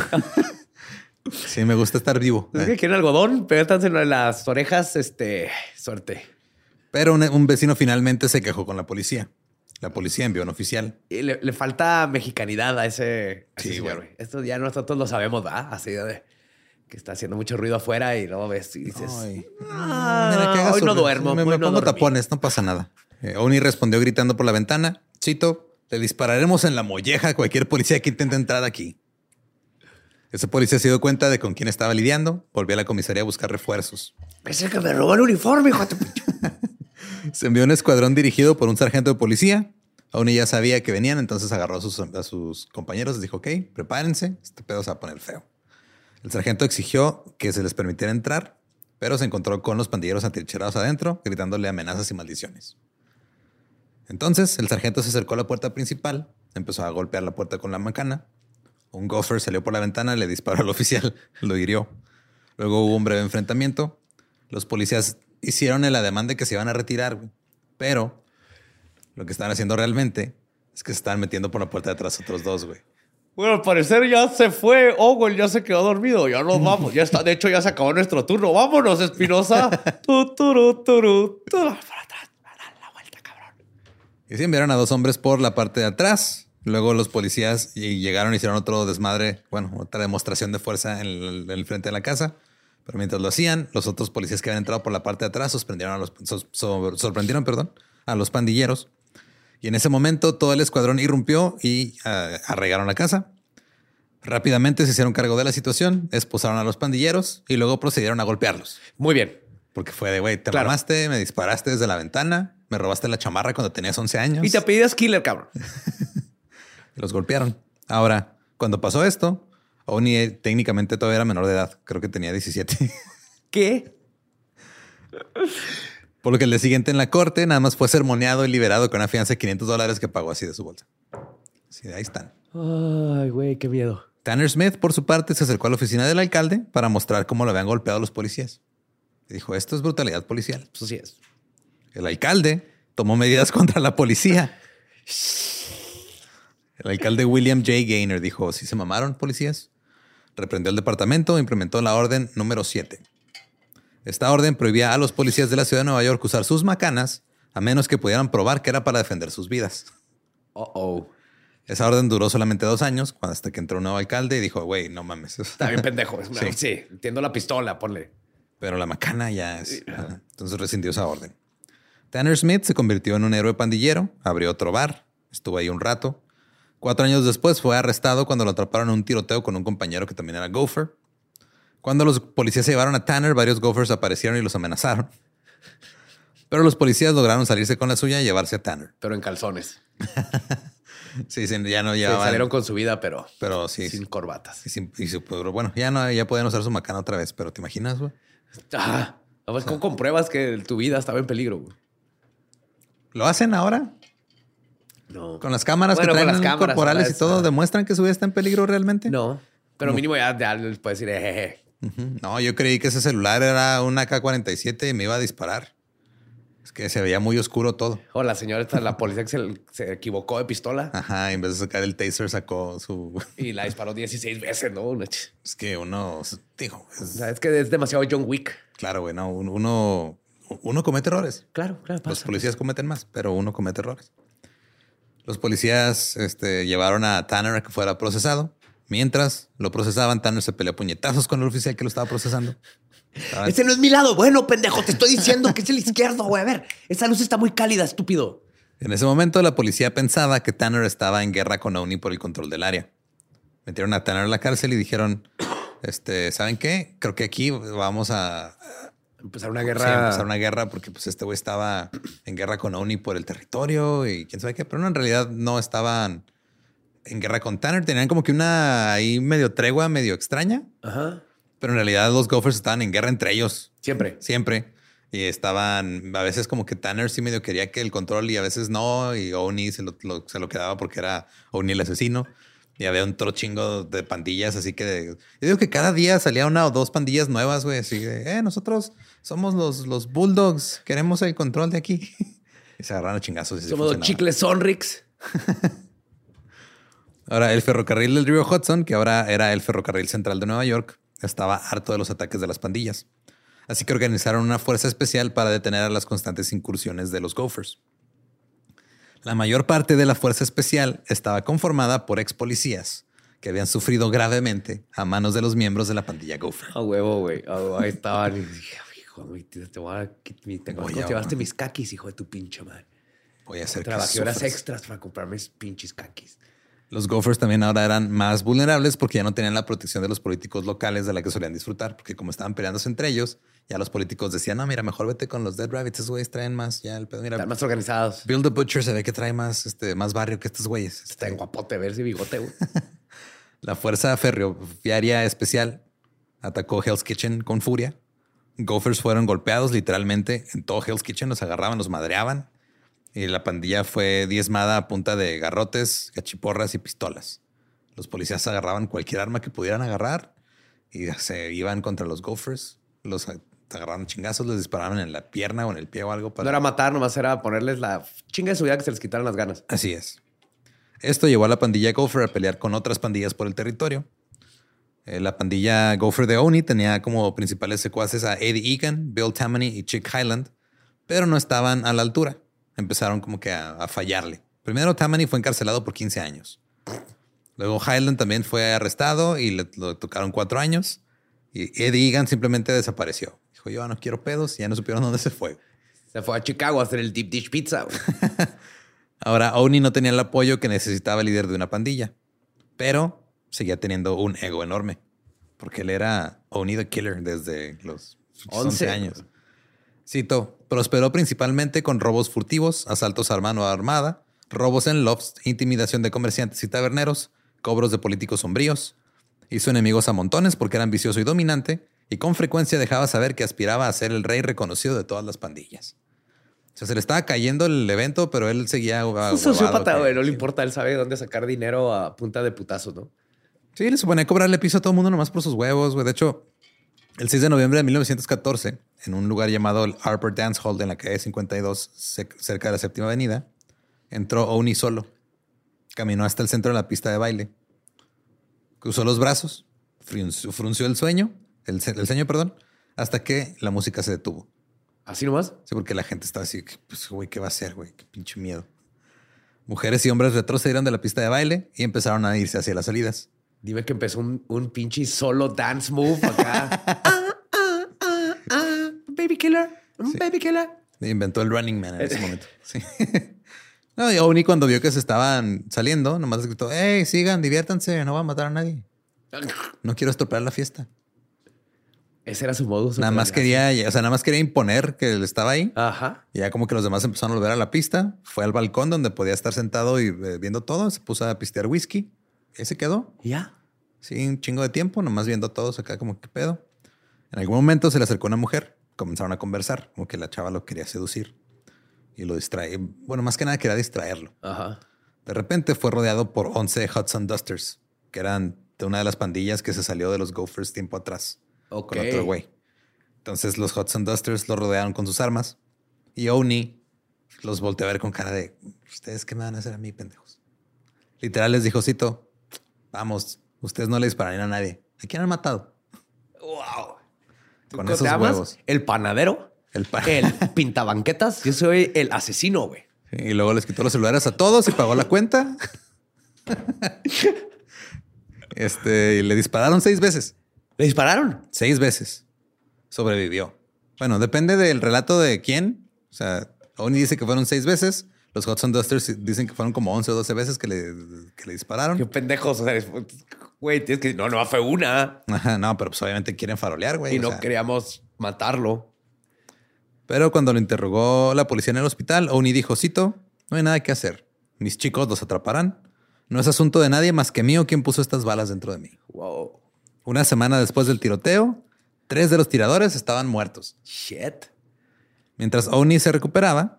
sí, me gusta estar vivo. ¿Es que quieren algodón? Pégatanse en las orejas. Este. Suerte. Pero un, un vecino finalmente se quejó con la policía. La policía envió un oficial. Y le, le falta mexicanidad a ese, a ese Sí, señor, güey. Esto ya nosotros lo sabemos, ¿verdad? Así de que está haciendo mucho ruido afuera y luego ves y dices, Ay. "Ah, Mira, que haga hoy su- no duermo, Me, me no pongo dormí". tapones, no pasa nada. Eh, Oni respondió gritando por la ventana. Cito, le dispararemos en la molleja a cualquier policía que intente entrar aquí. Ese policía se dio cuenta de con quién estaba lidiando. Volvió a la comisaría a buscar refuerzos. Es el que me robó el uniforme, hijo de tu pinche-". Se envió un escuadrón dirigido por un sargento de policía. Oni ya sabía que venían, entonces agarró a sus, a sus compañeros y dijo, ok, prepárense, este pedo se va a poner feo. El sargento exigió que se les permitiera entrar, pero se encontró con los pandilleros atrincherados adentro, gritándole amenazas y maldiciones. Entonces, el sargento se acercó a la puerta principal, empezó a golpear la puerta con la macana. Un gopher salió por la ventana, le disparó al oficial, lo hirió. Luego hubo un breve enfrentamiento. Los policías hicieron el ademán de que se iban a retirar, güey. pero lo que estaban haciendo realmente es que se estaban metiendo por la puerta de atrás otros dos, güey. Bueno, al parecer ya se fue. Owen ya se quedó dormido. Ya nos vamos. Ya está. De hecho, ya se acabó nuestro turno. Vámonos, Espinosa. Tu, turu, turu, tu. Para atrás. A dar la vuelta, cabrón. Y sí enviaron a dos hombres por la parte de atrás. Luego los policías llegaron y hicieron otro desmadre, bueno, otra demostración de fuerza en el, en el frente de la casa. Pero mientras lo hacían, los otros policías que habían entrado por la parte de atrás sorprendieron a los, so- so- sorprendieron, perdón, a los pandilleros. Y en ese momento todo el escuadrón irrumpió y ah, arraigaron la casa. Rápidamente se hicieron cargo de la situación, esposaron a los pandilleros y luego procedieron a golpearlos. Muy bien. Porque fue de, güey, te Claro. me disparaste desde la ventana, me robaste la chamarra cuando tenías 11 años. Y te apellidas Killer, cabrón. los golpearon. Ahora, cuando pasó esto, Oni eh, técnicamente todavía era menor de edad. Creo que tenía 17. ¿Qué? Por lo que el día siguiente en la corte nada más fue sermoneado y liberado con una fianza de 500 dólares que pagó así de su bolsa. Sí, ahí están. Ay, güey, qué miedo. Tanner Smith, por su parte, se acercó a la oficina del alcalde para mostrar cómo lo habían golpeado los policías. Y dijo, esto es brutalidad policial. Pues así es. El alcalde tomó medidas contra la policía. El alcalde William J. Gaynor dijo, si se mamaron policías, reprendió el departamento e implementó la orden número 7. Esta orden prohibía a los policías de la ciudad de Nueva York usar sus macanas a menos que pudieran probar que era para defender sus vidas. Oh, oh. Esa orden duró solamente dos años, hasta que entró un nuevo alcalde y dijo, güey, no mames. Está bien pendejo. Es una- Sí. sí. entiendo la pistola, ponle. Pero la macana ya es. Ajá. Entonces rescindió esa orden. Tanner Smith se convirtió en un héroe pandillero, abrió otro bar, estuvo ahí un rato. Cuatro años después fue arrestado cuando lo atraparon en un tiroteo con un compañero que también era gopher. Cuando los policías se llevaron a Tanner, varios gophers aparecieron y los amenazaron. Pero los policías lograron salirse con la suya y llevarse a Tanner. Pero en calzones. Sí, ya no llevaban. salieron con su vida, pero, Pero sí. sin corbatas. y sin- y su- pero bueno, ya no, ya pueden usar su macana otra vez, pero ¿te imaginas, güey? Ah, ¿cómo compruebas que tu vida estaba en peligro? güey? ¿Lo hacen ahora? No. Con las cámaras Bueno, que traen las cámaras, corporales y todo, es- ¿demuestran que su vida está en peligro realmente? No. Pero mínimo ya, ya les puedes decir. No, yo creí que ese celular era una K-47 y me iba a disparar. Es que se veía muy oscuro todo. O la señora, la policía que se, se equivocó de pistola Ajá, en vez de sacar el taser sacó su... y la disparó 16 veces, ¿no? Es que uno, dijo, O es- sea, es que es demasiado John Wick. claro, güey, no, un- uno, uno comete errores. Claro, claro. Los pasa. policías cometen más, pero uno comete errores. Los policías este, llevaron a Tanner a que fuera procesado. Mientras lo procesaban, Tanner se peleó a puñetazos con el oficial que lo estaba procesando. Estaba- Ese no es mi lado. Bueno, pendejo, te estoy diciendo que es el izquierdo, güey. A ver, esa luz está muy cálida, estúpido. En ese momento, la policía pensaba que Tanner estaba en guerra con Oni por el control del área. Metieron a Tanner a la cárcel y dijeron, este, ¿saben qué? Creo que aquí vamos a, Empezar una sí, guerra. a empezar una guerra porque pues este güey estaba en guerra con Oni por el territorio y quién sabe qué, pero no, en realidad no estaban en guerra con Tanner. Tenían como que una ahí medio tregua, medio extraña, Ajá. pero en realidad los Gophers estaban en guerra entre ellos Siempre. siempre. Y estaban, a veces como que Tanner sí medio quería que el control y a veces no. Y Oni se lo, lo- se lo quedaba porque era Oni el asesino. Y había un tro chingo de pandillas, así que de- yo digo que cada día salía una o dos pandillas nuevas, güey. Así de, eh, nosotros somos los, los Bulldogs, queremos el control de aquí. Y se agarraron a chingazos. y Somos los chicles Sonrix. Ahora, el ferrocarril del río Hudson, que ahora era el ferrocarril central de Nueva York, estaba harto de los ataques de las pandillas. Así que organizaron una fuerza especial para detener a las constantes incursiones de los Gophers. La mayor parte de la fuerza especial estaba conformada por ex policías que habían sufrido gravemente a manos de los miembros de la pandilla Gopher. A huevo, güey. Ahí estaban. Hijo, te, te voy a... mi- Te, Voy ¿cómo a- te llevaste mis kakis, hijo de tu pinche madre. Voy a hacer que Trabajé horas extras para comprar mis pinches kakis. Los Gophers también ahora eran más vulnerables porque ya no tenían la protección de los políticos locales de la que solían disfrutar, porque como estaban peleándose entre ellos, ya los políticos decían, no, mira, mejor vete con los Dead Rabbits, esos güeyes traen más, ya el pedo, mira, Están más organizados. Bill the Butcher se ve que trae más, este, más barrio que estos güeyes. Está en Este, guapote ver ese bigote, güey. la Fuerza Ferroviaria Especial atacó Hell's Kitchen con furia. Gophers fueron golpeados literalmente en todo Hell's Kitchen, los agarraban, los madreaban. Y la pandilla fue diezmada a punta de garrotes, cachiporras y pistolas. Los policías agarraban cualquier arma que pudieran agarrar y se iban contra los Gophers. Los agarraban chingazos, les disparaban en la pierna o en el pie o algo. Para... No era matar, nomás era ponerles la chinga de su vida que se les quitaran las ganas. Así es. Esto llevó a la pandilla Gopher a pelear con otras pandillas por el territorio. Eh, la pandilla Gopher de Oni tenía como principales secuaces a Eddie Egan, Bill Tammany y Chick Highland, pero no estaban a la altura. Empezaron como que a, a fallarle. Primero Tammany fue encarcelado por 15 años. Luego Highland también fue arrestado y le, tocaron cuatro años. Y Eddie Egan simplemente desapareció. Dijo, yo no quiero pedos y ya no supieron dónde se fue. Se fue a Chicago a hacer el deep dish pizza. Ahora, Oni no tenía el apoyo que necesitaba el líder de una pandilla, pero seguía teniendo un ego enorme, porque él era Oni the Killer desde los 11 Once. años. Cito, prosperó principalmente con robos furtivos, asaltos a mano armada, robos en lofts, intimidación de comerciantes y taberneros, cobros de políticos sombríos. Hizo enemigos a montones porque era ambicioso y dominante, y con frecuencia dejaba saber que aspiraba a ser el rey reconocido de todas las pandillas. O sea, se le estaba cayendo el evento, pero él seguía. Un huevado sociópata, güey. No le importa. Él sabe dónde sacar dinero a punta de putazos, ¿no? Sí, le suponía cobrarle piso a todo el mundo nomás por sus huevos, güey. De hecho, el 6 de noviembre de 1914, en un lugar llamado el Harper Dance Hall en la calle 52, ce- cerca de la séptima avenida, entró Oni solo. Caminó hasta el centro de la pista de baile. Cruzó los brazos, frunció, el sueño, el, el ceño, perdón, hasta que la música se detuvo. Así nomás. Sí, porque la gente estaba así, pues, güey, ¿qué va a hacer, güey? Qué pinche miedo. Mujeres y hombres retrocedieron de la pista de baile y empezaron a irse hacia las salidas. Dime que empezó un, un pinche solo dance move acá. ah, ah, ah, ah, baby killer. Un Sí. baby killer. Inventó el Running Man en ese momento. Sí. No, y Oni cuando vio que se estaban saliendo, nomás gritó, hey, sigan, diviértanse, no va a matar a nadie. No quiero estropear la fiesta. Ese era su modo. Nada más quería, o sea, nada más quería imponer que él estaba ahí. Ajá. Y ya como que los demás empezaron a volver a la pista. Fue al balcón donde podía estar sentado y eh, viendo todo. Se puso a pistear whisky. Y ahí se quedó. Ya. Sí, un chingo de tiempo, nomás viendo todos acá como qué pedo. En algún momento se le acercó una mujer, comenzaron a conversar, como que la chava lo quería seducir y lo distrae. Bueno, más que nada quería distraerlo. Ajá. De repente fue rodeado por 11 Hudson Dusters, que eran de una de las pandillas que se salió de los Gophers tiempo atrás. con Ok. otro güey. Entonces los Hudson Dusters lo rodearon con sus armas y Oni los volteó a ver con cara de ustedes qué me van a hacer a mí, pendejos. Literal les dijo, Cito, vamos, ustedes no le dispararían a nadie. ¿A quién han matado? Wow. Con ¿Cómo esos huevos. El panadero. El El pintabanquetas. Yo soy el asesino, güey. Y luego les quitó los celulares a todos y pagó la cuenta. este, y le dispararon seis veces. ¿Le dispararon? Seis veces. Sobrevivió. Bueno, depende del relato de quién. O sea, Oni dice que fueron seis veces. Los Hudson Dusters dicen que fueron como 11 o 12 veces que le, que le dispararon. Qué pendejos. O sea, güey, tienes que... No, no, fue una. Ajá, no, pero pues obviamente quieren farolear, güey. Y no sea. queríamos matarlo. Pero cuando lo interrogó la policía en el hospital, Oni dijo, cito, no hay nada que hacer. Mis chicos los atraparán. No es asunto de nadie más que mío quien puso estas balas dentro de mí. Wow. Una semana después del tiroteo, tres de los tiradores estaban muertos. Shit. Mientras Oni se recuperaba,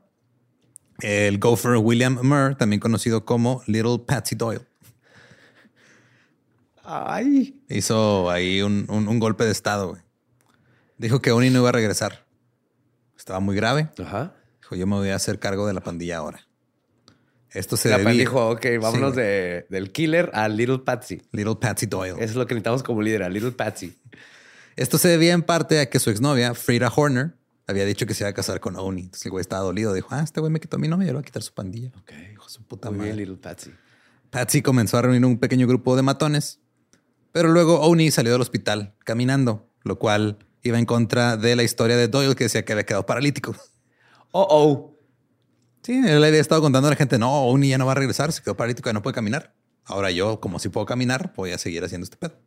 el gopher William Murr, también conocido como Little Patsy Doyle, Ay. hizo ahí un, un- un golpe de estado. güey. Dijo que Oni no iba a regresar. Estaba muy grave. Ajá. Dijo, yo me voy a hacer cargo de la pandilla ahora. Esto se La debía- dijo, ok, vámonos Sí, de, del killer a Little Patsy. Little Patsy Doyle. Eso es lo que necesitamos como líder, a Little Patsy. Esto se debía en parte a que su exnovia, Frida Horner, había dicho que se iba a casar con Oni. Entonces el güey estaba dolido. Dijo, ah, este güey me quitó a mi novia, le voy a quitar su pandilla. Ok. Hijo su puta Muy madre. bien, Little Patsy. Patsy comenzó a reunir un pequeño grupo de matones, pero luego Oni salió del hospital caminando, lo cual iba en contra de la historia de Doyle que decía que había quedado paralítico. Oh, oh. Sí, él había estado contando a la gente, no, Oni ya no va a regresar, se quedó paralítico, ya no puede caminar. Ahora yo, como si puedo caminar, voy a seguir haciendo este pedo.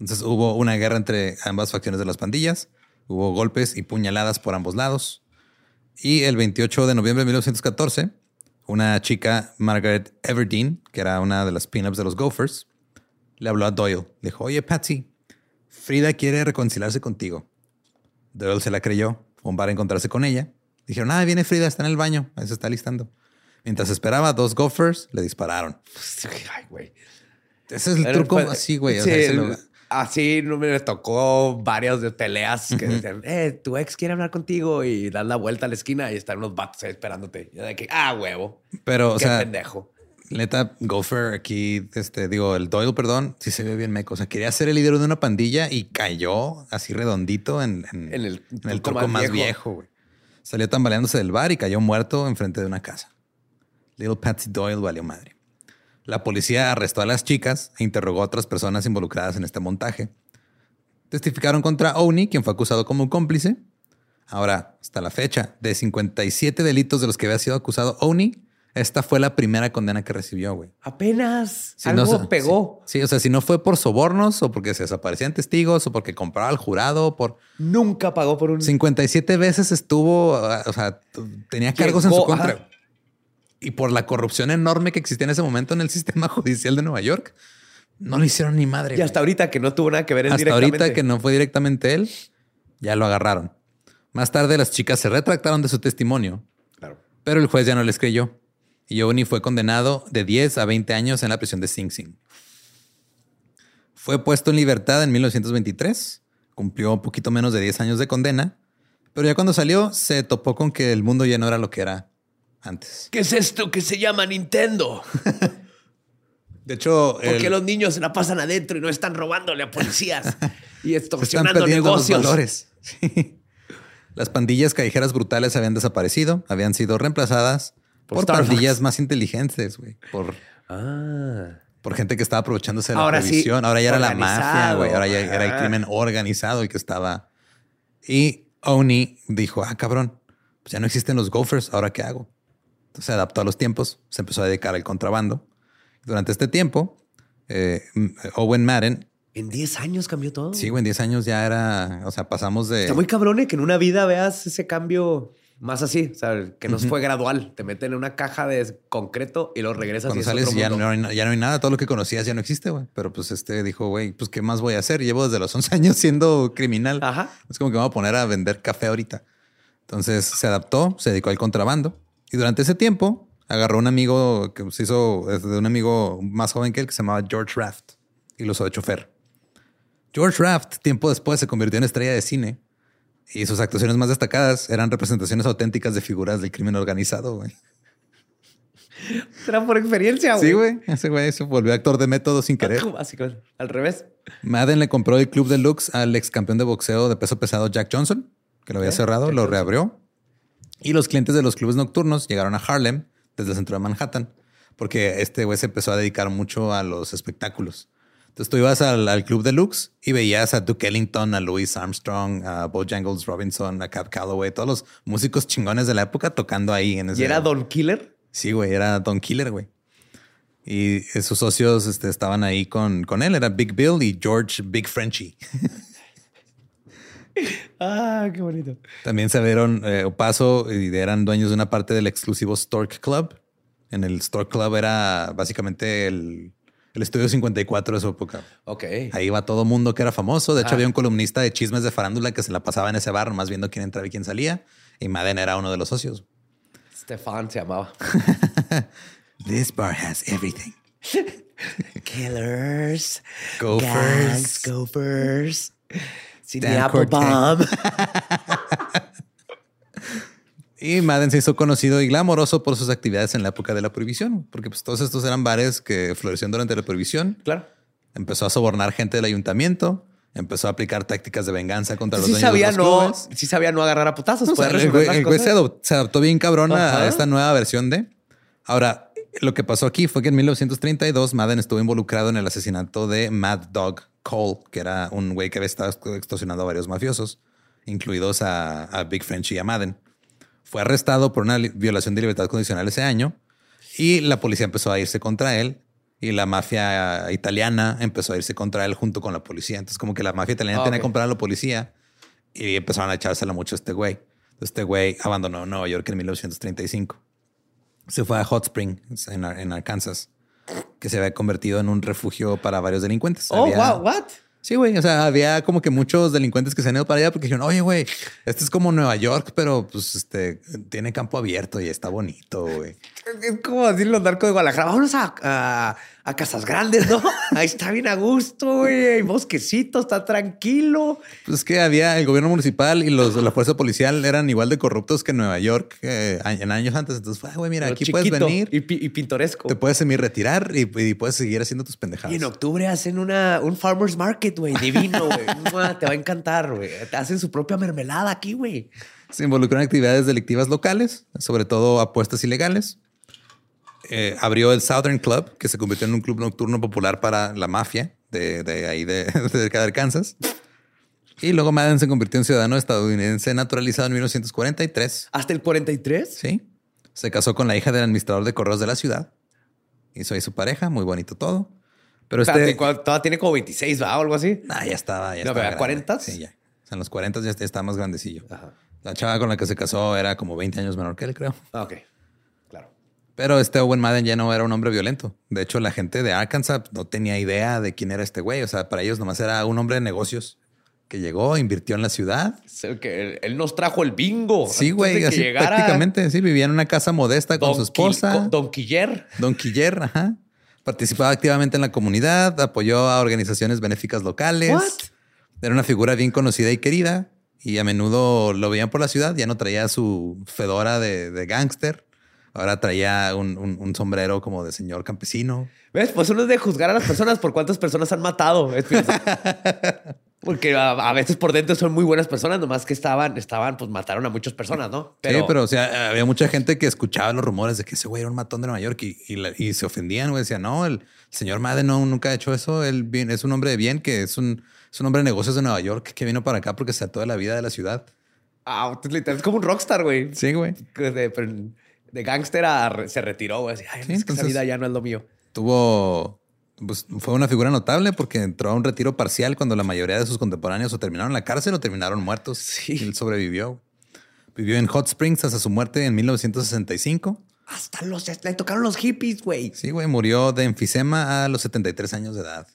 Entonces hubo una guerra entre ambas facciones de las pandillas, hubo golpes y puñaladas por ambos lados. Y el 28 de noviembre de 1914, una chica, Margaret Everdeen, que era una de las pin-ups de los Gophers, le habló a Doyle. Le dijo, oye, Patsy, Frida quiere reconciliarse contigo. Doyle se la creyó, fue a un bar a encontrarse con ella. Dijeron, ah, viene Frida, está en el baño, ahí se está listando. Mientras esperaba, dos Gophers le dispararon. Ay, güey. Ese es el Pero truco así, güey. o sea, así no me tocó varias de peleas que decían, eh, tu ex quiere hablar contigo y das la vuelta a la esquina y están unos vatos ahí esperándote. Y yo de que, ah, huevo. Pero, o Qué sea, pendejo. neta, Gopher aquí, este, digo, el Doyle, perdón, sí se ve bien meco. O sea, quería ser el líder de una pandilla y cayó así redondito en, en- En el en el truco más viejo. viejo, güey. Salió tambaleándose del bar y cayó muerto enfrente de una casa. Little Patsy Doyle valió madre. La policía arrestó a las chicas e interrogó a otras personas involucradas en este montaje. Testificaron contra Oni, quien fue acusado como cómplice. Ahora, hasta la fecha, de 57 delitos de los que había sido acusado Oni, esta fue la primera condena que recibió, güey. Apenas Si algo no pegó. Sí, sí, o sea, si no fue por sobornos o porque se desaparecían testigos o porque compraba al jurado, por Nunca pagó por un... 57 veces estuvo, o sea, tenía cargos en su contra. ajá. Y por la corrupción enorme que existía en ese momento en el sistema judicial de Nueva York, no le hicieron ni madre. Y güey. hasta ahorita que no tuvo nada que ver él Hasta ahorita que no fue directamente él, ya lo agarraron. Más tarde las chicas se retractaron de su testimonio, Claro. pero el juez ya no les creyó. Y Oni fue condenado de 10 a 20 años en la prisión de Sing Sing. Fue puesto en libertad en 1923, cumplió un poquito menos de 10 años de condena, pero ya cuando salió se topó con que el mundo ya no era lo que era antes. ¿Qué es esto que se llama Nintendo? De hecho, ¿Por qué el- los niños se la pasan adentro y no están robándole a policías y están extorsionando los negocios? valores. Sí. Las pandillas callejeras brutales habían desaparecido, habían sido reemplazadas Por pandillas más inteligentes, güey, por, Ah. por gente que estaba aprovechándose de la Ahora sí, prohibición. Ahora ya era la mafia, güey. Ahora ya era el Ajá. crimen organizado el que estaba. Y Oni dijo, ah, cabrón, pues ya no existen los gophers, ¿ahora qué hago? Se adaptó a los tiempos, se empezó a dedicar al contrabando. Durante este tiempo, eh, Owen Madden, En 10 años cambió todo. sí, güey, en 10 años ya era, o sea, pasamos de... Está muy cabrón eh, que en una vida veas ese cambio más así, o sea, que no fue gradual. Te meten en una caja de concreto y lo regresas y Cuando es sales otro ya mundo. no, hay, ya no hay nada, todo lo que conocías ya no existe, güey. Pero pues este dijo, güey, pues ¿qué más voy a hacer? Llevo desde los 11 años siendo criminal. Ajá. Es como que me voy a poner a vender café ahorita. Entonces se adaptó, se dedicó al contrabando y durante ese tiempo agarró un amigo que se hizo de un amigo más joven que él que se llamaba George Raft y lo usó de chofer. George Raft, tiempo después, se convirtió en estrella de cine y sus actuaciones más destacadas eran representaciones auténticas de figuras del crimen organizado. Güey. Era por experiencia, güey. Sí, güey. Ese güey se volvió actor de método sin querer. Así que, al revés. Madden le compró el club deluxe al ex campeón de boxeo de peso pesado Jack Johnson, que lo había cerrado, lo reabrió. Y los clientes de los clubes nocturnos llegaron a Harlem desde el centro de Manhattan, porque este güey se empezó a dedicar mucho a los espectáculos. Entonces tú ibas al, al club deluxe y veías a Duke Ellington, a Louis Armstrong, a Bojangles Robinson, a Cap Calloway, todos los músicos chingones de la época tocando ahí en ese. ¿Y era Don Killer? Sí, güey, era Don Killer, güey. Y sus socios este, estaban ahí con, con él. Era Big Bill y George Big Frenchy. ah, qué bonito. También se vieron eh, Paso y eran dueños de una parte del exclusivo Stork Club. En el Stork Club era básicamente el, el estudio 54 de su época. Ok. Ahí iba todo mundo que era famoso. De hecho, había un columnista de chismes de farándula que se la pasaba en ese bar, más viendo quién entraba y quién salía. Y Madden era uno de los socios. Stefan se llamaba. This bar has everything. Killers. Gophers. Gophers. Sidney Applebaum. Y Madden se hizo conocido y glamoroso por sus actividades en la época de la prohibición, porque pues, todos estos eran bares que florecieron durante la prohibición. Claro. Empezó a sobornar gente del ayuntamiento, empezó a aplicar tácticas de venganza contra los dueños sabía, de los no, clubes. sí sabía no agarrar a putazos. O sea, poder el güey, las el güey se, cosas. adop- se adaptó bien cabrón Ajá. a esta nueva versión de. Ahora, lo que pasó aquí fue que en 1932 Madden estuvo involucrado en el asesinato de Mad Dog Cole, que era un güey que había estado extorsionando a varios mafiosos, incluidos a, a Big French y a Madden. Fue arrestado por una violación de libertad condicional ese año y la policía empezó a irse contra él y la mafia italiana empezó a irse contra él junto con la policía. Entonces, como que la mafia italiana Ah, tenía ok. que comprar a la policía y empezaron a echársela mucho a este güey. Entonces, Este güey abandonó Nueva York en 1935. Se fue a Hot Spring, en, en Arkansas, que se había convertido en un refugio para varios delincuentes. Oh, Había- wow, what? Sí, güey. O sea, había como que muchos delincuentes que se han ido para allá porque dijeron, oye, güey, este es como Nueva York, pero pues este tiene campo abierto y está bonito, güey. Es como decir los narcos de Guadalajara. Vámonos a, a, a Casas Grandes, ¿no? Ahí está bien a gusto, güey. Hay bosquecito, está tranquilo. Pues es que había el gobierno municipal y los de la fuerza policial eran igual de corruptos que en Nueva York eh, en años antes. Entonces, fue, "Ah, güey, mira, Pero aquí puedes venir, Y, pi- y pintoresco. te puedes semi retirar y, y puedes seguir haciendo tus pendejadas. Y en octubre hacen una, un farmer's market, güey, divino, güey. Te va a encantar, güey. Te hacen su propia mermelada aquí, güey. Se involucró en actividades delictivas locales, sobre todo apuestas ilegales. Eh, abrió el Southern Club, que se convirtió en un club nocturno popular para la mafia de, de ahí de, de Arkansas. Y luego Madden se convirtió en ciudadano estadounidense naturalizado en 1943. ¿Hasta el 43? Sí. Se casó con la hija del administrador de correos de la ciudad. Hizo ahí su pareja, muy bonito todo. Pero este... Espérate, ¿cuál- Todavía tiene como 26, ¿va? O algo así. Ah, ya estaba, ya No, estaba. grande. ¿40s? Sí, ya. O sea, en los 40 ya está más grandecillo. Ajá. La chava con la que se casó era como 20 años menor que él, creo. Ah, ok. Pero este Owen Madden ya no era un hombre violento. De hecho, la gente de Arkansas no tenía idea de quién era este güey. O sea, para ellos nomás era un hombre de negocios que llegó, invirtió en la ciudad. Que él, nos trajo el bingo. Sí, güey, así llegara prácticamente. Sí, vivía en una casa modesta con su esposa. Don Quiller. Don Quiller, ajá. Participaba activamente en la comunidad, apoyó a organizaciones benéficas locales. What? Era una figura bien conocida y querida. Y a menudo lo veían por la ciudad. Ya no traía su fedora de, de gángster. Ahora traía un, un- un sombrero como de señor campesino. ¿Ves? Pues uno es de juzgar a las personas por cuántas personas han matado. Porque a, a veces por dentro son muy buenas personas, nomás que estaban, estaban, pues mataron a muchas personas, ¿no? sí, pero o sea, había mucha gente que escuchaba los rumores de que ese güey era un matón de Nueva York y, y la- y se ofendían, güey. Decían, no, el señor Madden no, nunca ha hecho eso. Él bien- es un hombre de bien, que es un, es un hombre de negocios de Nueva York que vino para acá porque se de la vida de la ciudad. Ah, literal, es como un rockstar, güey. Sí, güey. Pero de gángster a se retiró, güey. Así, Ay, Sí, es que esa vida ya no es lo mío. Tuvo, pues fue una figura notable porque entró a un retiro parcial cuando la mayoría de sus contemporáneos o terminaron en la cárcel o terminaron muertos. Sí. Él sobrevivió. Vivió en Hot Springs hasta su muerte en 1965. Hasta los, le tocaron los hippies, güey. Sí, güey, murió de enfisema a los 73 años de edad.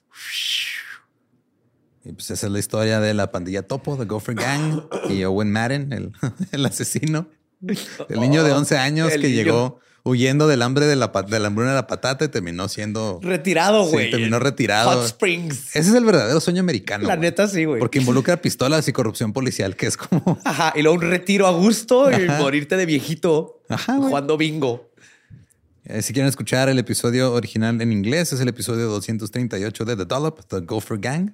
Y pues esa es la historia de la pandilla Topo, de Gopher Gang y Owen Madden, el, el asesino. El niño de 11 años que niño. llegó huyendo del hambre de la, de la hambruna de la patata y terminó siendo... Retirado, Sí, güey. terminó retirado. Hot Springs. Ese es el verdadero sueño americano. La neta, sí, güey. Porque involucra pistolas y corrupción policial, que es como... Ajá. Y luego un retiro a gusto y morirte de viejito Ajá, jugando bingo. Eh, si quieren escuchar el episodio original en inglés, es el episodio 238 de The Dollop, The Gopher Gang.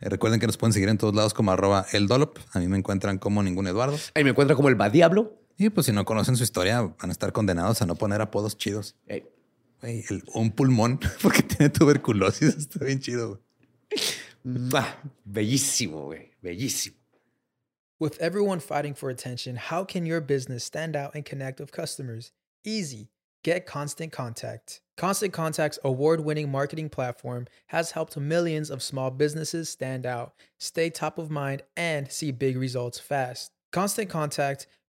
Eh, recuerden que nos pueden seguir en todos lados como arroba el Dollop. A mí me encuentran como ningún Eduardo. Ahí me encuentro como el va diablo. Y pues si no conocen su historia, van a estar condenados a no poner apodos chidos. Ey. Güey, el- un pulmón porque tiene tuberculosis. Está bien chido. güey. Mua. Bellísimo, güey. Bellísimo. With everyone fighting for attention, how can your business stand out and connect with customers? Easy. Get Constant Contact. Constant Contact's award winning marketing platform has helped millions of small businesses stand out, stay top of mind, and see big results fast. Constant Contact